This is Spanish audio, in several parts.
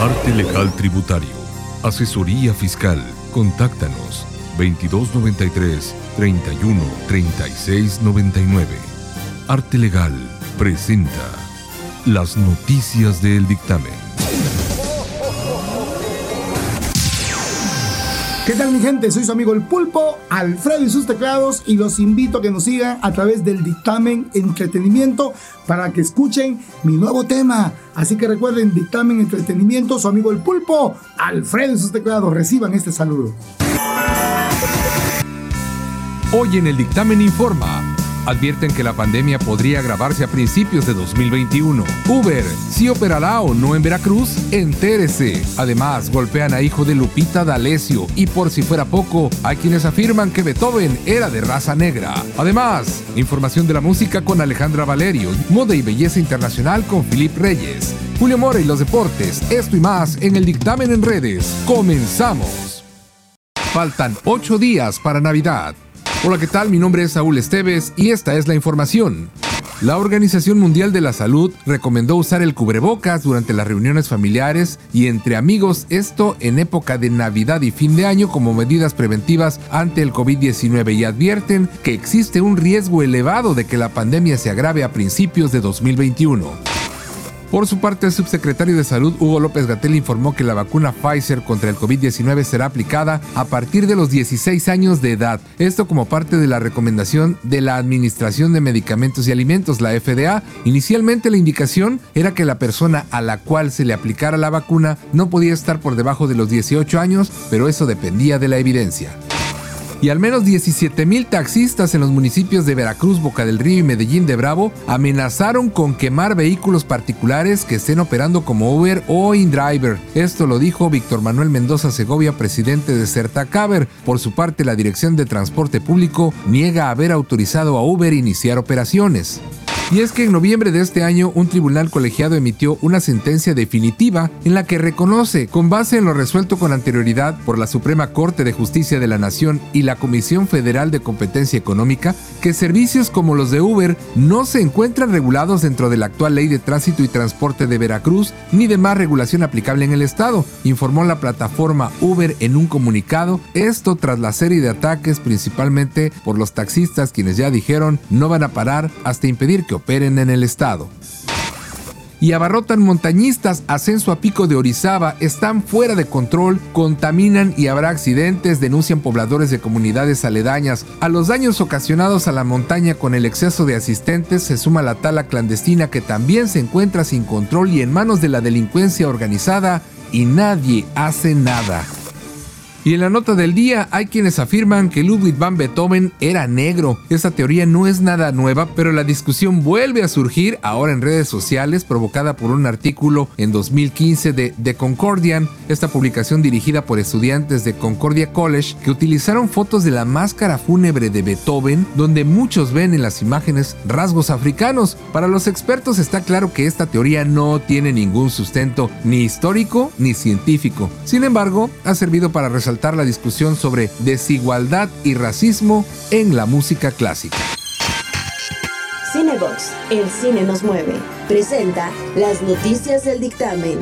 Arte Legal Tributario. Asesoría Fiscal. Contáctanos 2293 31 36 99. Arte Legal presenta las noticias del dictamen. ¿Qué tal mi gente? Soy su amigo el pulpo, Alfredo y sus teclados y los invito a que nos sigan a través del dictamen entretenimiento para que escuchen mi nuevo tema. Así que recuerden, dictamen entretenimiento, su amigo el pulpo, Alfredo y sus teclados, reciban este saludo. Hoy en el dictamen informa advierten que la pandemia podría agravarse a principios de 2021. Uber, si operará o no en Veracruz, entérese. Además, golpean a hijo de Lupita D'Alessio y por si fuera poco, hay quienes afirman que Beethoven era de raza negra. Además, información de la música con Alejandra Valerio, moda y belleza internacional con Filip Reyes. Julio Mora y los deportes, esto y más en el dictamen en redes. Comenzamos. Faltan ocho días para Navidad. Hola, ¿qué tal? Mi nombre es Saúl Esteves y esta es la información. La Organización Mundial de la Salud recomendó usar el cubrebocas durante las reuniones familiares y entre amigos, esto en época de Navidad y fin de año como medidas preventivas ante el COVID-19 y advierten que existe un riesgo elevado de que la pandemia se agrave a principios de 2021. Por su parte, el subsecretario de Salud, Hugo López Gatel, informó que la vacuna Pfizer contra el COVID-19 será aplicada a partir de los 16 años de edad. Esto como parte de la recomendación de la Administración de Medicamentos y Alimentos, la FDA. Inicialmente la indicación era que la persona a la cual se le aplicara la vacuna no podía estar por debajo de los 18 años, pero eso dependía de la evidencia y al menos 17 mil taxistas en los municipios de Veracruz, Boca del Río y Medellín de Bravo amenazaron con quemar vehículos particulares que estén operando como Uber o InDriver. Esto lo dijo Víctor Manuel Mendoza Segovia, presidente de Certacaber. Por su parte, la Dirección de Transporte Público niega haber autorizado a Uber iniciar operaciones. Y es que en noviembre de este año un tribunal colegiado emitió una sentencia definitiva en la que reconoce, con base en lo resuelto con anterioridad por la Suprema Corte de Justicia de la Nación y la Comisión Federal de Competencia Económica, que servicios como los de Uber no se encuentran regulados dentro de la actual Ley de Tránsito y Transporte de Veracruz ni de más regulación aplicable en el Estado, informó la plataforma Uber en un comunicado, esto tras la serie de ataques principalmente por los taxistas quienes ya dijeron no van a parar hasta impedir que operen en el estado. Y abarrotan montañistas, ascenso a pico de Orizaba, están fuera de control, contaminan y habrá accidentes, denuncian pobladores de comunidades aledañas. A los daños ocasionados a la montaña con el exceso de asistentes se suma la tala clandestina que también se encuentra sin control y en manos de la delincuencia organizada y nadie hace nada. Y en la nota del día hay quienes afirman que Ludwig van Beethoven era negro. Esa teoría no es nada nueva, pero la discusión vuelve a surgir ahora en redes sociales provocada por un artículo en 2015 de The Concordian, esta publicación dirigida por estudiantes de Concordia College que utilizaron fotos de la máscara fúnebre de Beethoven donde muchos ven en las imágenes rasgos africanos. Para los expertos está claro que esta teoría no tiene ningún sustento ni histórico ni científico. Sin embargo, ha servido para resaltar la discusión sobre desigualdad y racismo en la música clásica. Cinebox, el cine nos mueve, presenta las noticias del dictamen.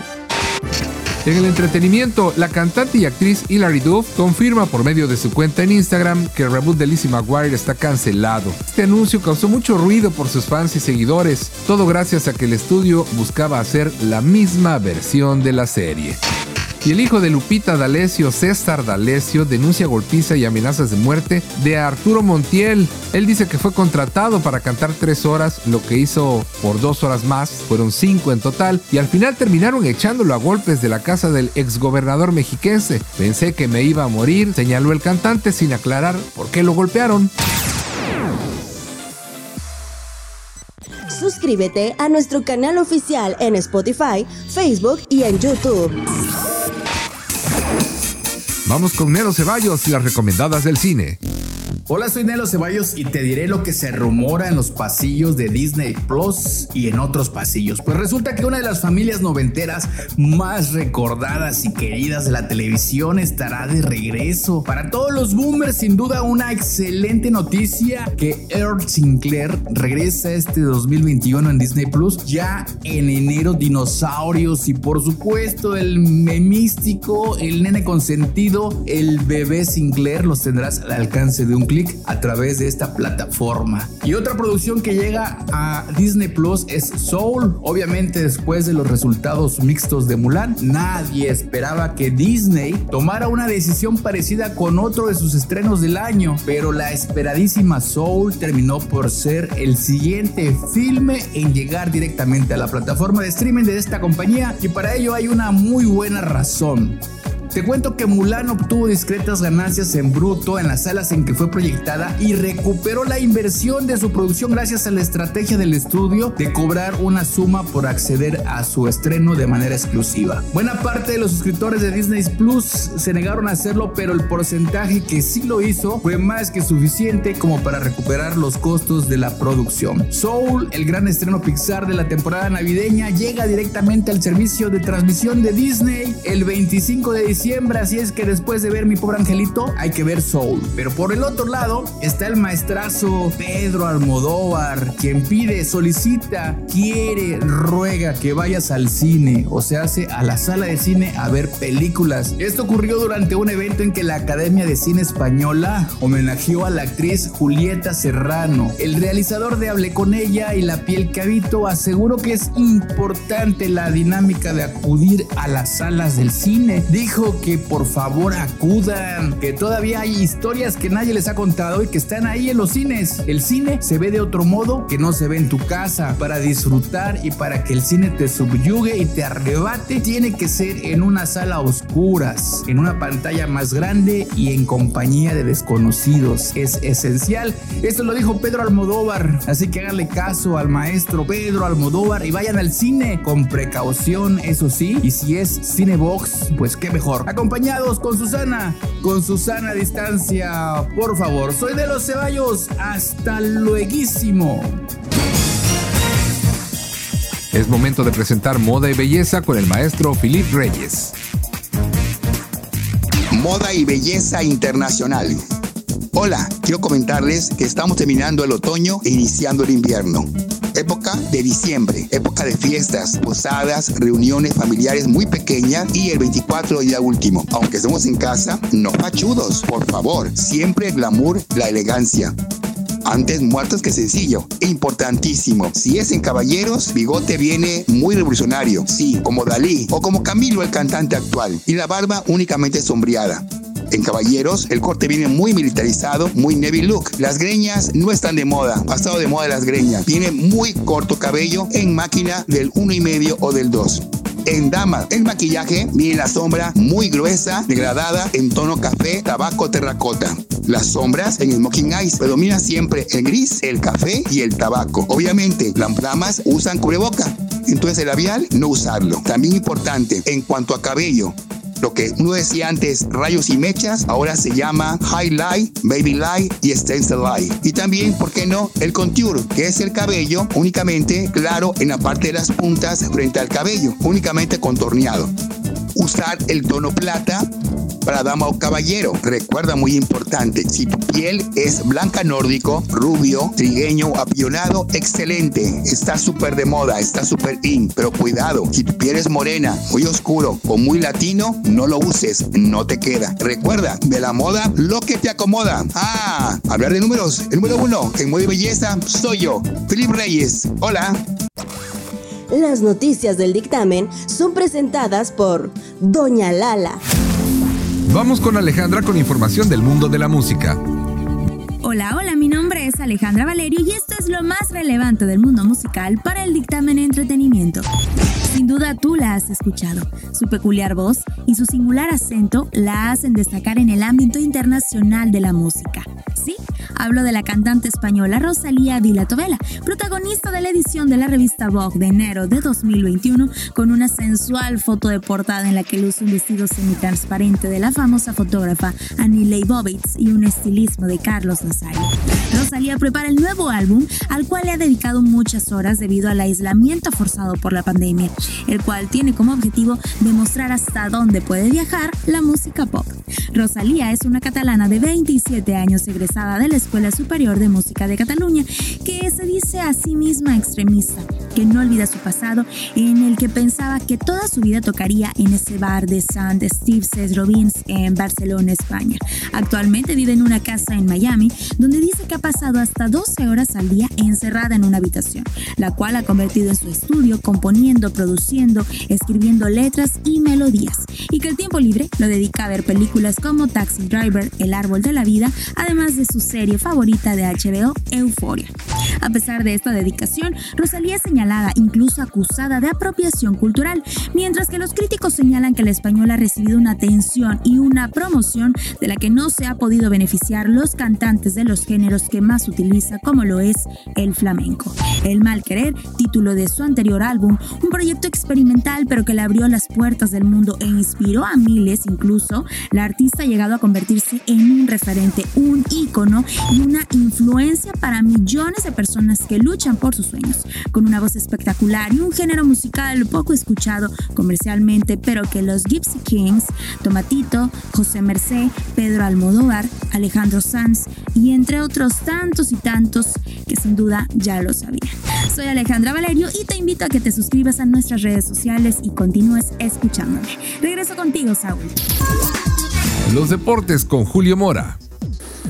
En el entretenimiento, la cantante y actriz Hilary Duff confirma por medio de su cuenta en Instagram que el reboot de Lizzie McGuire está cancelado. Este anuncio causó mucho ruido por sus fans y seguidores, todo gracias a que el estudio buscaba hacer la misma versión de la serie. Y el hijo de Lupita D'Alessio, César D'Alessio, denuncia golpiza y amenazas de muerte de Arturo Montiel. Él dice que fue contratado para cantar tres horas, lo que hizo por dos horas más, fueron cinco en total, y al final terminaron echándolo a golpes de la casa del exgobernador mexiquense. Pensé que me iba a morir, señaló el cantante sin aclarar por qué lo golpearon. Suscríbete a nuestro canal oficial en Spotify, Facebook y en YouTube. Vamos con Nero Ceballos y las recomendadas del cine. Hola, soy Nelo Ceballos y te diré lo que se rumora en los pasillos de Disney Plus y en otros pasillos. Pues resulta que una de las familias noventeras más recordadas y queridas de la televisión estará de regreso. Para todos los boomers, sin duda, una excelente noticia que Earl Sinclair regresa este 2021 en Disney Plus. Ya en enero, dinosaurios y por supuesto el memístico, el nene consentido, el bebé Sinclair los tendrás al alcance de un clic a través de esta plataforma. Y otra producción que llega a Disney Plus es Soul. Obviamente después de los resultados mixtos de Mulan, nadie esperaba que Disney tomara una decisión parecida con otro de sus estrenos del año, pero la esperadísima Soul terminó por ser el siguiente filme en llegar directamente a la plataforma de streaming de esta compañía y para ello hay una muy buena razón. Te cuento que Mulan obtuvo discretas ganancias en bruto en las salas en que fue proyectada y recuperó la inversión de su producción gracias a la estrategia del estudio de cobrar una suma por acceder a su estreno de manera exclusiva. Buena parte de los suscriptores de Disney Plus se negaron a hacerlo, pero el porcentaje que sí lo hizo fue más que suficiente como para recuperar los costos de la producción. Soul, el gran estreno Pixar de la temporada navideña, llega directamente al servicio de transmisión de Disney el 25 de diciembre así es que después de ver mi pobre angelito, hay que ver Soul. Pero por el otro lado está el maestrazo Pedro Almodóvar, quien pide, solicita, quiere, ruega que vayas al cine, o se hace a la sala de cine a ver películas. Esto ocurrió durante un evento en que la Academia de Cine Española homenajeó a la actriz Julieta Serrano. El realizador de Hablé con ella y La piel que habito aseguró que es importante la dinámica de acudir a las salas del cine. Dijo que por favor acudan, que todavía hay historias que nadie les ha contado y que están ahí en los cines. El cine se ve de otro modo que no se ve en tu casa. Para disfrutar y para que el cine te subyugue y te arrebate, tiene que ser en una sala a oscuras, en una pantalla más grande y en compañía de desconocidos. Es esencial. Esto lo dijo Pedro Almodóvar, así que háganle caso al maestro Pedro Almodóvar y vayan al cine con precaución, eso sí. Y si es Cinebox, pues qué mejor acompañados con Susana, con Susana a distancia, por favor. Soy de los Ceballos, hasta lueguísimo. Es momento de presentar moda y belleza con el maestro Philip Reyes. Moda y belleza internacional. Hola, quiero comentarles que estamos terminando el otoño e iniciando el invierno época de diciembre, época de fiestas, posadas, reuniones familiares muy pequeñas y el 24 día último. Aunque estemos en casa, no fachudos, por favor. Siempre el glamour, la elegancia. Antes muertos que sencillo. Importantísimo. Si es en caballeros, bigote viene muy revolucionario. Sí, como Dalí o como Camilo, el cantante actual. Y la barba únicamente sombreada. En caballeros, el corte viene muy militarizado, muy Navy look. Las greñas no están de moda, pasado de moda las greñas. Viene muy corto cabello en máquina del 1,5 o del 2. En dama, el maquillaje viene la sombra muy gruesa, degradada, en tono café, tabaco, terracota. Las sombras en Smoking Eyes predomina siempre el gris, el café y el tabaco. Obviamente, las damas usan cubreboca, entonces el labial no usarlo. También importante, en cuanto a cabello, lo que uno decía antes, rayos y mechas, ahora se llama highlight, baby light y stencil light. Y también, ¿por qué no? El contour, que es el cabello únicamente claro en la parte de las puntas frente al cabello, únicamente contorneado. Usar el tono plata para dama o caballero. Recuerda muy importante, si tu piel es blanca nórdico, rubio, trigueño, apillonado, excelente. Está súper de moda, está súper in. Pero cuidado, si tu piel es morena, muy oscuro o muy latino, no lo uses, no te queda. Recuerda, de la moda, lo que te acomoda. Ah, hablar de números. El número uno en moda y belleza soy yo, Felipe Reyes. Hola. Las noticias del dictamen son presentadas por Doña Lala. Vamos con Alejandra con información del mundo de la música. Hola, hola, mi nombre es Alejandra Valerio y esto es lo más relevante del mundo musical para el dictamen entretenimiento. Sin duda tú la has escuchado. Su peculiar voz y su singular acento la hacen destacar en el ámbito internacional de la música. Sí, Hablo de la cantante española Rosalía Vilatovela, protagonista de la edición de la revista Vogue de enero de 2021, con una sensual foto de portada en la que luce un vestido semitransparente de la famosa fotógrafa Annie Leibovitz y un estilismo de Carlos Rosalía prepara el nuevo álbum, al cual le ha dedicado muchas horas debido al aislamiento forzado por la pandemia, el cual tiene como objetivo demostrar hasta dónde puede viajar la música pop. Rosalía es una catalana de 27 años egresada de la Escuela Superior de Música de Cataluña, que se dice a sí misma extremista, que no olvida su pasado, en el que pensaba que toda su vida tocaría en ese bar de St. Steve's Robins en Barcelona, España. Actualmente vive en una casa en Miami, donde dice que ha pasado hasta 12 horas al día encerrada en una habitación, la cual ha convertido en su estudio componiendo, produciendo, escribiendo letras y melodías, y que el tiempo libre lo dedica a ver películas como Taxi Driver, El Árbol de la Vida, además de su serie favorita de HBO, Euphoria. A pesar de esta dedicación, Rosalía es señalada, incluso acusada de apropiación cultural, mientras que los críticos señalan que el español ha recibido una atención y una promoción de la que no se ha podido beneficiar los cantantes de los géneros que más utiliza, como lo es el flamenco. El Mal Querer, título de su anterior álbum, un proyecto experimental pero que le abrió las puertas del mundo e inspiró a miles incluso, la artista ha llegado a convertirse en un referente, un ícono y una influencia para millones de personas que luchan por sus sueños, con una voz espectacular y un género musical poco escuchado comercialmente, pero que los Gypsy Kings, Tomatito, José Mercé, Pedro Almodóvar, Alejandro Sanz y entre otros tantos y tantos que sin duda ya lo sabían. Soy Alejandra Valerio y te invito a que te suscribas a nuestras redes sociales y continúes escuchándome. Regreso contigo, Saúl. Los deportes con Julio Mora.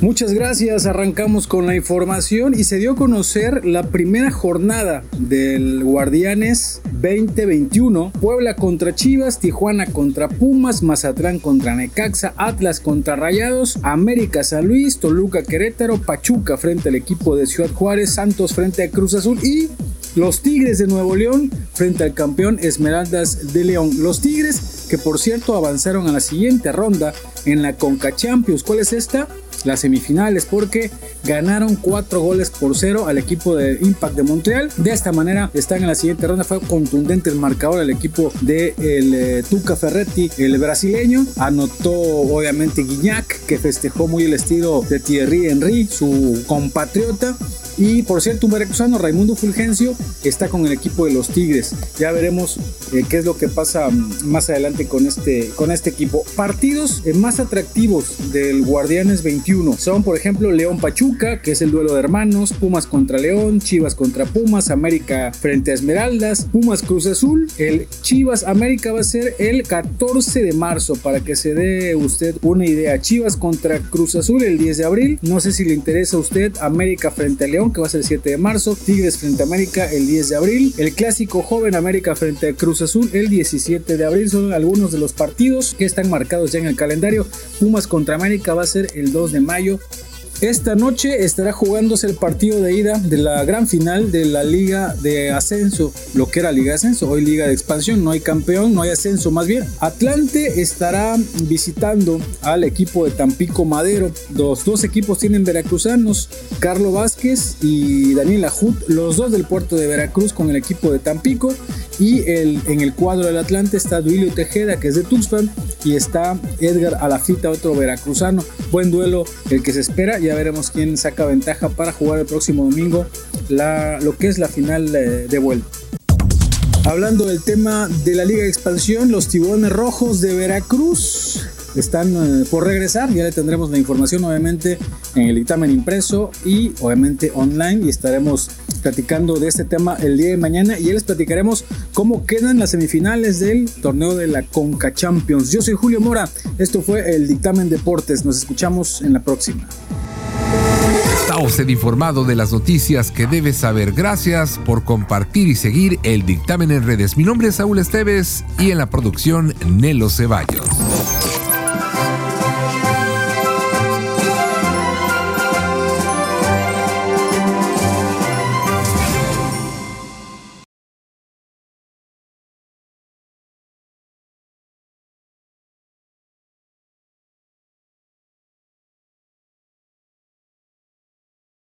Muchas gracias, arrancamos con la información y se dio a conocer la primera jornada del Guardianes 2021, Puebla contra Chivas, Tijuana contra Pumas, Mazatlán contra Necaxa, Atlas contra Rayados, América San Luis, Toluca Querétaro, Pachuca frente al equipo de Ciudad Juárez, Santos frente a Cruz Azul y los Tigres de Nuevo León frente al campeón Esmeraldas de León. Los Tigres que por cierto avanzaron a la siguiente ronda en la Conca Champions. ¿Cuál es esta? Las semifinales porque ganaron cuatro goles por cero al equipo de Impact de Montreal. De esta manera están en la siguiente ronda. Fue contundente el marcador del equipo de el, eh, Tuca Ferretti, el brasileño. Anotó obviamente Guiñac, que festejó muy el estilo de Thierry Henry, su compatriota. Y por cierto, un veracruzano, Raimundo Fulgencio, está con el equipo de los Tigres. Ya veremos eh, qué es lo que pasa mm, más adelante con este, con este equipo. Partidos eh, más atractivos del Guardianes 21 son, por ejemplo, León Pachuca, que es el duelo de hermanos, Pumas contra León, Chivas contra Pumas, América frente a Esmeraldas, Pumas Cruz Azul. El Chivas América va a ser el 14 de marzo, para que se dé usted una idea. Chivas contra Cruz Azul el 10 de abril. No sé si le interesa a usted América frente a León que va a ser el 7 de marzo, Tigres frente a América el 10 de abril, el clásico Joven América frente a Cruz Azul el 17 de abril, son algunos de los partidos que están marcados ya en el calendario. Pumas contra América va a ser el 2 de mayo, esta noche estará jugándose el partido de ida de la gran final de la Liga de Ascenso, lo que era Liga de Ascenso, hoy Liga de Expansión, no hay campeón, no hay ascenso más bien. Atlante estará visitando al equipo de Tampico Madero. Los dos equipos tienen veracruzanos, Carlos Vázquez y Daniel Ajut, los dos del puerto de Veracruz con el equipo de Tampico. Y el, en el cuadro del Atlante está Duilio Tejeda, que es de Tuxpan, y está Edgar Alafita, otro veracruzano. Buen duelo el que se espera ya veremos quién saca ventaja para jugar el próximo domingo la, lo que es la final de, vuelta. Hablando del tema de la Liga de Expansión, los tiburones rojos de Veracruz están eh, por regresar. Ya le tendremos la información obviamente en el dictamen impreso y obviamente online y estaremos platicando de este tema el día de mañana y ya les platicaremos cómo quedan las semifinales del torneo de la Conca Champions. Yo soy Julio Mora, esto fue el dictamen deportes, nos escuchamos en la próxima. Está usted informado de las noticias que debe saber. Gracias por compartir y seguir el dictamen en redes. Mi nombre es Saúl Esteves y en la producción Nelo Ceballos.